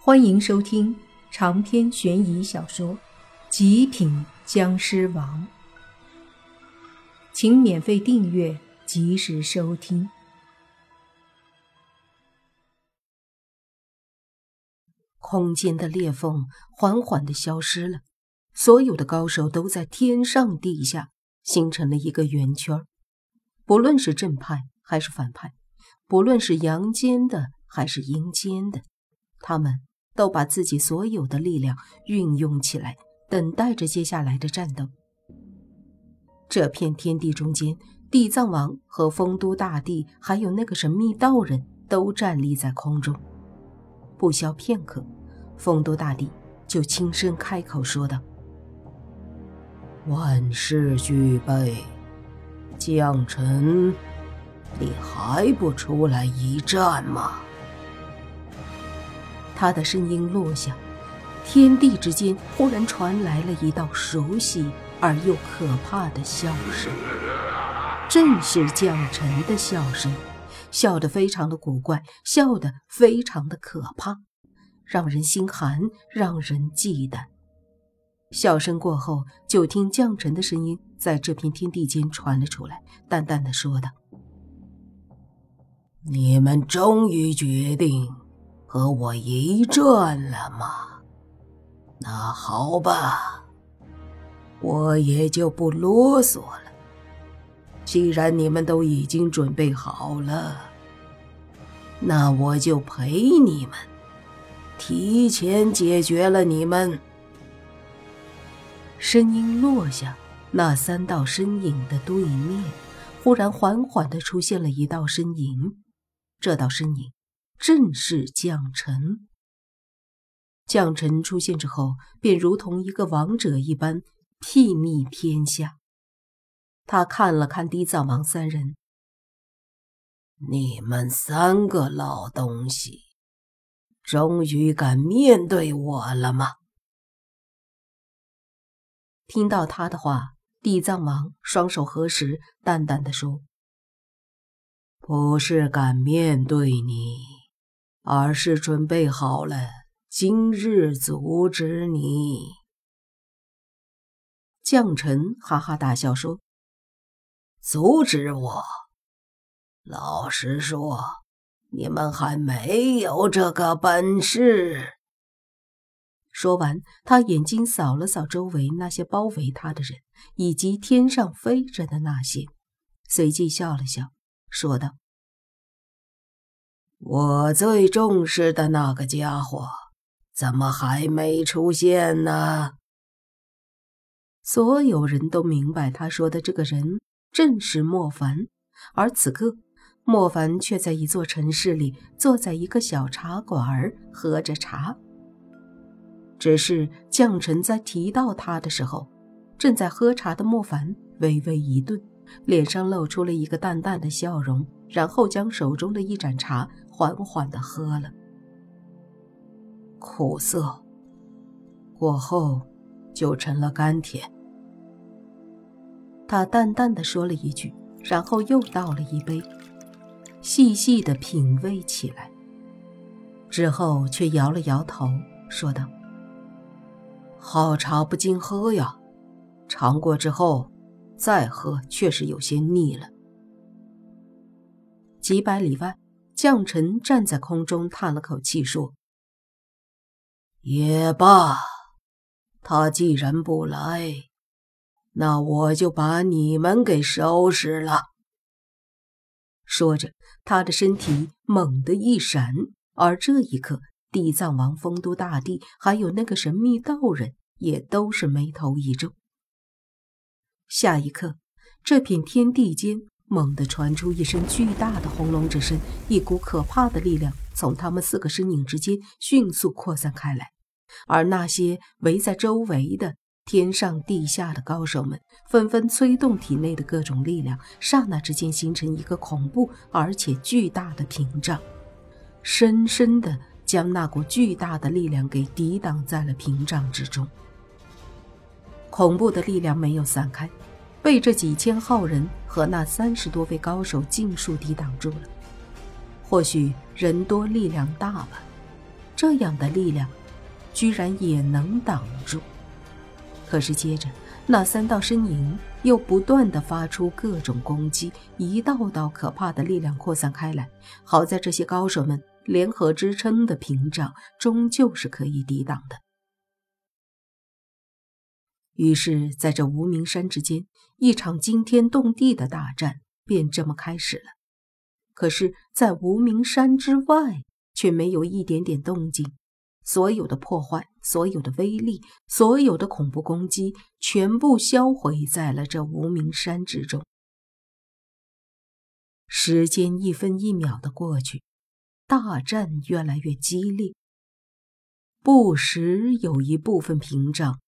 欢迎收听长篇悬疑小说《极品僵尸王》，请免费订阅，及时收听。空间的裂缝缓缓的消失了，所有的高手都在天上地下形成了一个圆圈。不论是正派还是反派，不论是阳间的还是阴间的，他们。都把自己所有的力量运用起来，等待着接下来的战斗。这片天地中间，地藏王和丰都大帝，还有那个神秘道人都站立在空中。不消片刻，丰都大帝就轻声开口说道：“万事俱备，将臣，你还不出来一战吗？”他的声音落下，天地之间忽然传来了一道熟悉而又可怕的笑声，正是将臣的笑声，笑得非常的古怪，笑得非常的可怕，让人心寒，让人忌惮。笑声过后，就听将臣的声音在这片天地间传了出来，淡淡的说道：“你们终于决定。”和我一战了吗？那好吧，我也就不啰嗦了。既然你们都已经准备好了，那我就陪你们，提前解决了你们。声音落下，那三道身影的对面，忽然缓缓的出现了一道身影。这道身影。正是将臣。将臣出现之后，便如同一个王者一般，睥睨天下。他看了看地藏王三人，你们三个老东西，终于敢面对我了吗？听到他的话，地藏王双手合十，淡淡的说：“不是敢面对你。”而是准备好了，今日阻止你。将臣哈哈大笑说：“阻止我？老实说，你们还没有这个本事。”说完，他眼睛扫了扫周围那些包围他的人，以及天上飞着的那些，随即笑了笑，说道。我最重视的那个家伙，怎么还没出现呢？所有人都明白，他说的这个人正是莫凡。而此刻，莫凡却在一座城市里，坐在一个小茶馆儿喝着茶。只是将臣在提到他的时候，正在喝茶的莫凡微微一顿，脸上露出了一个淡淡的笑容，然后将手中的一盏茶。缓缓的喝了，苦涩，过后就成了甘甜。他淡淡的说了一句，然后又倒了一杯，细细的品味起来。之后却摇了摇头，说道：“好茶不经喝呀，尝过之后再喝，确实有些腻了。”几百里外。将臣站在空中，叹了口气，说：“也罢，他既然不来，那我就把你们给收拾了。”说着，他的身体猛地一闪，而这一刻，地藏王、丰都大帝还有那个神秘道人，也都是眉头一皱。下一刻，这片天地间。猛地传出一声巨大的轰隆之声，一股可怕的力量从他们四个身影之间迅速扩散开来，而那些围在周围的天上地下的高手们纷纷催动体内的各种力量，刹那之间形成一个恐怖而且巨大的屏障，深深地将那股巨大的力量给抵挡在了屏障之中。恐怖的力量没有散开。被这几千号人和那三十多位高手尽数抵挡住了。或许人多力量大吧，这样的力量，居然也能挡住。可是接着，那三道身影又不断的发出各种攻击，一道道可怕的力量扩散开来。好在这些高手们联合支撑的屏障，终究是可以抵挡的。于是，在这无名山之间，一场惊天动地的大战便这么开始了。可是，在无名山之外，却没有一点点动静。所有的破坏，所有的威力，所有的恐怖攻击，全部销毁在了这无名山之中。时间一分一秒的过去，大战越来越激烈，不时有一部分屏障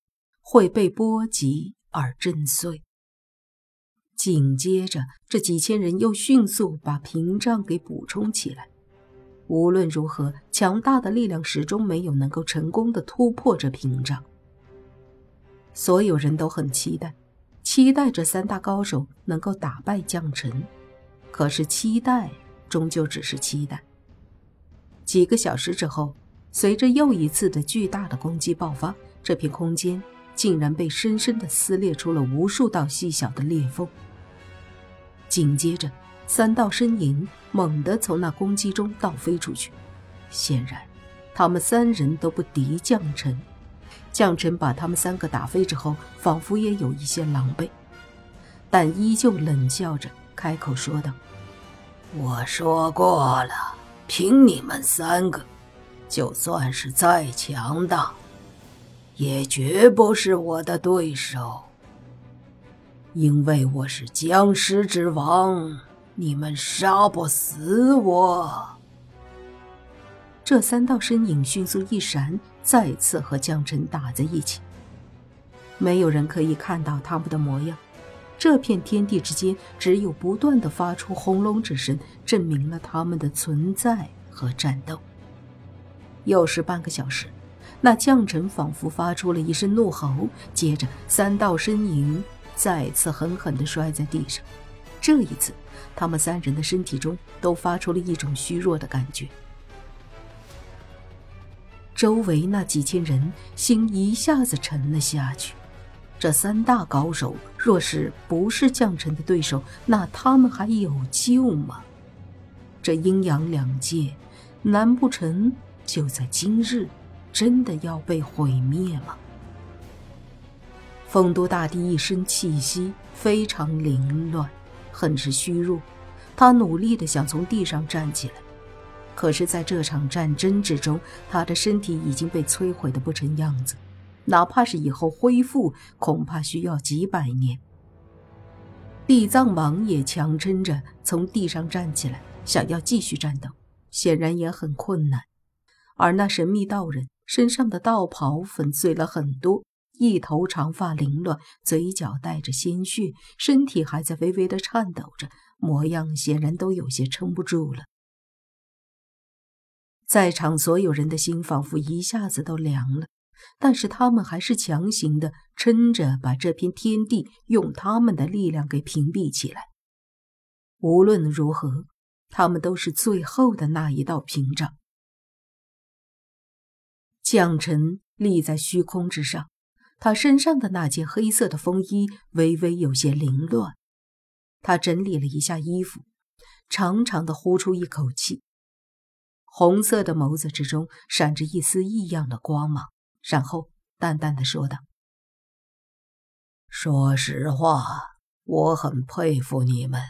会被波及而震碎。紧接着，这几千人又迅速把屏障给补充起来。无论如何，强大的力量始终没有能够成功的突破这屏障。所有人都很期待，期待这三大高手能够打败将臣。可是期待终究只是期待。几个小时之后，随着又一次的巨大的攻击爆发，这片空间竟然被深深的撕裂出了无数道细小的裂缝。紧接着。三道身影猛地从那攻击中倒飞出去，显然，他们三人都不敌将臣。将臣把他们三个打飞之后，仿佛也有一些狼狈，但依旧冷笑着开口说道：“我说过了，凭你们三个，就算是再强大，也绝不是我的对手，因为我是僵尸之王。”你们杀不死我！这三道身影迅速一闪，再次和江辰打在一起。没有人可以看到他们的模样，这片天地之间只有不断的发出轰隆之声，证明了他们的存在和战斗。又是半个小时，那将臣仿佛发出了一声怒吼，接着三道身影再次狠狠地摔在地上。这一次。他们三人的身体中都发出了一种虚弱的感觉，周围那几千人心一下子沉了下去。这三大高手若是不是将臣的对手，那他们还有救吗？这阴阳两界，难不成就在今日真的要被毁灭吗？丰都大帝一身气息非常凌乱。很是虚弱，他努力的想从地上站起来，可是，在这场战争之中，他的身体已经被摧毁的不成样子，哪怕是以后恢复，恐怕需要几百年。地藏王也强撑着从地上站起来，想要继续战斗，显然也很困难。而那神秘道人身上的道袍粉碎了很多。一头长发凌乱，嘴角带着鲜血，身体还在微微的颤抖着，模样显然都有些撑不住了。在场所有人的心仿佛一下子都凉了，但是他们还是强行的撑着，把这片天地用他们的力量给屏蔽起来。无论如何，他们都是最后的那一道屏障。将臣立在虚空之上。他身上的那件黑色的风衣微微有些凌乱，他整理了一下衣服，长长的呼出一口气，红色的眸子之中闪着一丝异样的光芒，然后淡淡的说道：“说实话，我很佩服你们，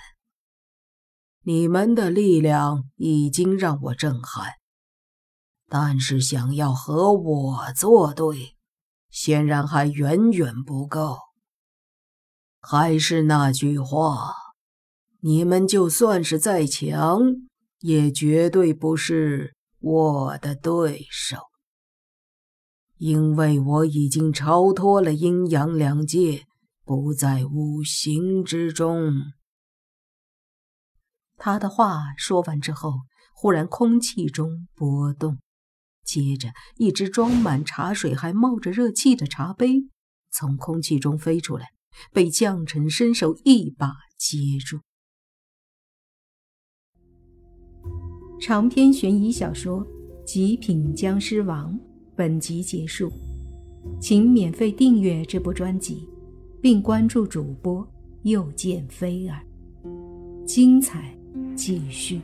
你们的力量已经让我震撼，但是想要和我作对。”显然还远远不够。还是那句话，你们就算是再强，也绝对不是我的对手，因为我已经超脱了阴阳两界，不在五行之中。他的话说完之后，忽然空气中波动。接着，一只装满茶水还冒着热气的茶杯从空气中飞出来，被将臣伸手一把接住。长篇悬疑小说《极品僵尸王》本集结束，请免费订阅这部专辑，并关注主播又见菲儿，精彩继续。